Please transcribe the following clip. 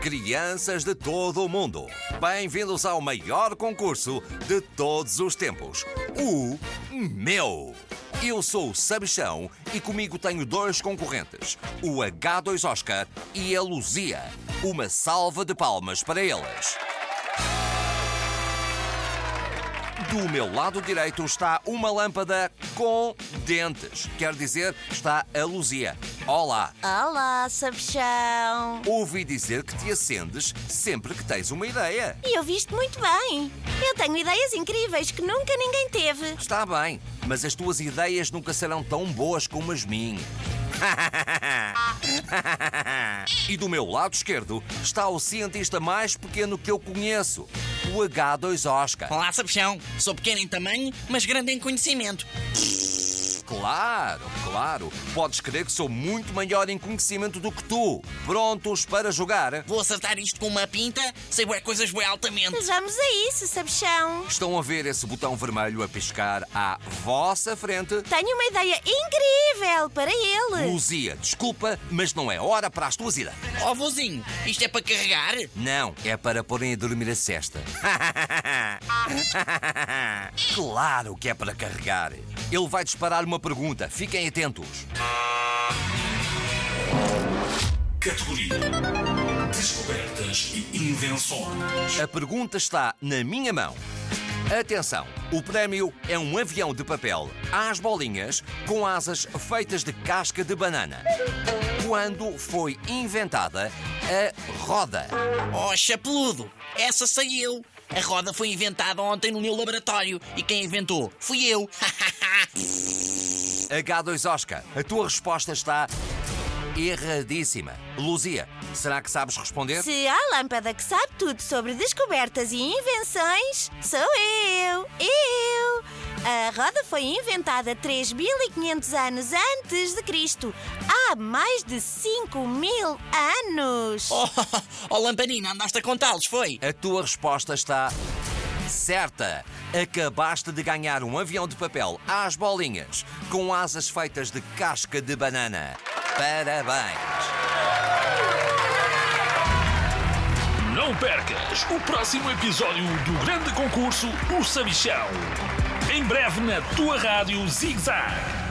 crianças de todo o mundo. Bem-vindos ao maior concurso de todos os tempos, o meu. Eu sou o Sabichão e comigo tenho dois concorrentes, o H2 Oscar e a Luzia. Uma salva de palmas para eles. Do meu lado direito está uma lâmpada com dentes. Quer dizer, está a Luzia. Olá. Olá, sabichão. Ouvi dizer que te acendes sempre que tens uma ideia. E eu viste muito bem. Eu tenho ideias incríveis que nunca ninguém teve. Está bem, mas as tuas ideias nunca serão tão boas como as minhas. e do meu lado esquerdo está o cientista mais pequeno que eu conheço, o H2 Oscar. Olá, Sabichão. Sou pequeno em tamanho, mas grande em conhecimento. Claro, claro. Podes crer que sou muito maior em conhecimento do que tu. Prontos para jogar? Vou acertar isto com uma pinta, sei bué coisas bué altamente. Vamos a isso, sabichão. Estão a ver esse botão vermelho a piscar à vossa frente? Tenho uma ideia incrível para ele. Luzia, desculpa, mas não é hora para as tuas ideias. Ó, vozinho, isto é para carregar? Não, é para porem a dormir a cesta. claro que é para carregar. Ele vai disparar uma pergunta. Fiquem atentos. Categoria Descobertas e Invenções. A pergunta está na minha mão. Atenção, o prémio é um avião de papel às bolinhas com asas feitas de casca de banana. Quando foi inventada a roda? Oh, chapeludo, essa sei eu. A roda foi inventada ontem no meu laboratório e quem inventou fui eu. H2 Oscar, a tua resposta está erradíssima. Luzia, será que sabes responder? Se há lâmpada que sabe tudo sobre descobertas e invenções, sou eu. Eu. A roda foi inventada 3.500 anos antes de Cristo. Há mais de 5 mil anos. oh, oh, lamparina, andaste a contá-los, foi? A tua resposta está certa. Acabaste de ganhar um avião de papel às bolinhas com asas feitas de casca de banana. Parabéns! Não percas o próximo episódio do grande concurso O Sabichão. Breve na tua rádio Zig Zag.